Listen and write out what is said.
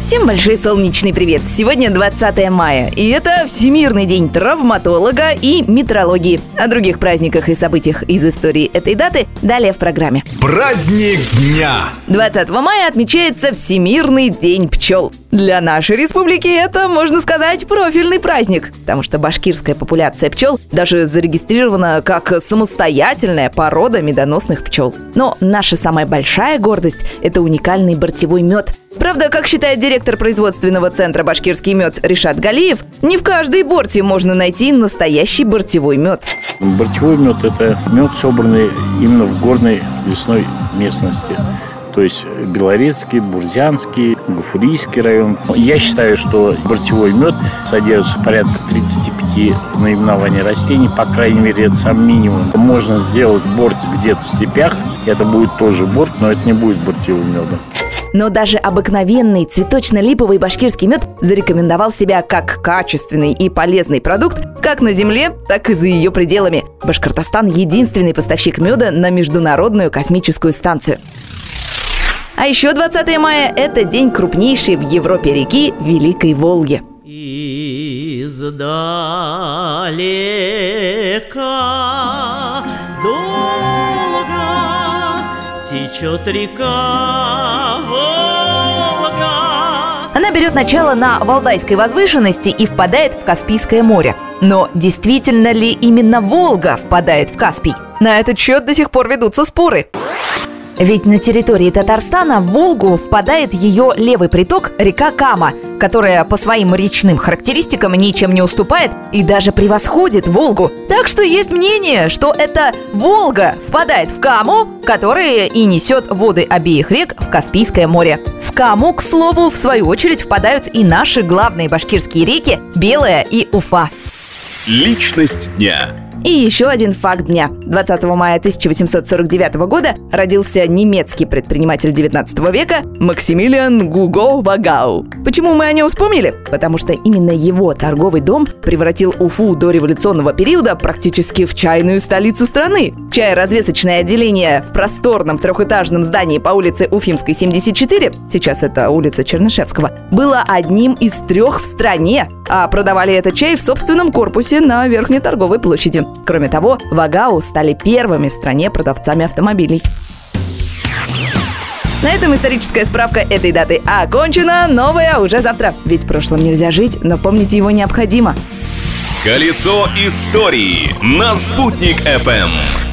Всем большой солнечный привет! Сегодня 20 мая, и это Всемирный день травматолога и метрологии. О других праздниках и событиях из истории этой даты далее в программе. Праздник дня! 20 мая отмечается Всемирный день пчел. Для нашей республики это, можно сказать, профильный праздник, потому что башкирская популяция пчел даже зарегистрирована как самостоятельная порода медоносных пчел. Но наша самая большая гордость – это уникальный бортевой мед – Правда, как считает директор производственного центра «Башкирский мед» Решат Галиев, не в каждой борте можно найти настоящий бортевой мед. Бортевой мед – это мед, собранный именно в горной лесной местности. То есть Белорецкий, Бурзянский, Гафурийский район. Я считаю, что бортевой мед содержит порядка 35 наименований растений, по крайней мере, это сам минимум. Можно сделать борт где-то в степях, это будет тоже борт, но это не будет бортевым медом. Но даже обыкновенный цветочно-липовый башкирский мед зарекомендовал себя как качественный и полезный продукт как на Земле, так и за ее пределами. Башкортостан – единственный поставщик меда на Международную космическую станцию. А еще 20 мая – это день крупнейшей в Европе реки Великой Волги. Издалека долго течет река Волга. Она берет начало на Валдайской возвышенности и впадает в Каспийское море. Но действительно ли именно Волга впадает в Каспий? На этот счет до сих пор ведутся споры. Ведь на территории Татарстана в Волгу впадает ее левый приток река Кама, которая по своим речным характеристикам ничем не уступает и даже превосходит Волгу. Так что есть мнение, что это Волга впадает в Каму, которая и несет воды обеих рек в Каспийское море. В Каму, к слову, в свою очередь впадают и наши главные башкирские реки Белая и Уфа. Личность дня. И еще один факт дня. 20 мая 1849 года родился немецкий предприниматель 19 века Максимилиан Гуго Вагау. Почему мы о нем вспомнили? Потому что именно его торговый дом превратил Уфу до революционного периода практически в чайную столицу страны. Чай-развесочное отделение в просторном трехэтажном здании по улице Уфимской, 74, сейчас это улица Чернышевского, было одним из трех в стране, а продавали этот чай в собственном корпусе на Верхней торговой площади. Кроме того, Вагау стали первыми в стране продавцами автомобилей. На этом историческая справка этой даты окончена. Новая уже завтра. Ведь прошлым нельзя жить, но помнить его необходимо. Колесо истории на «Спутник FM.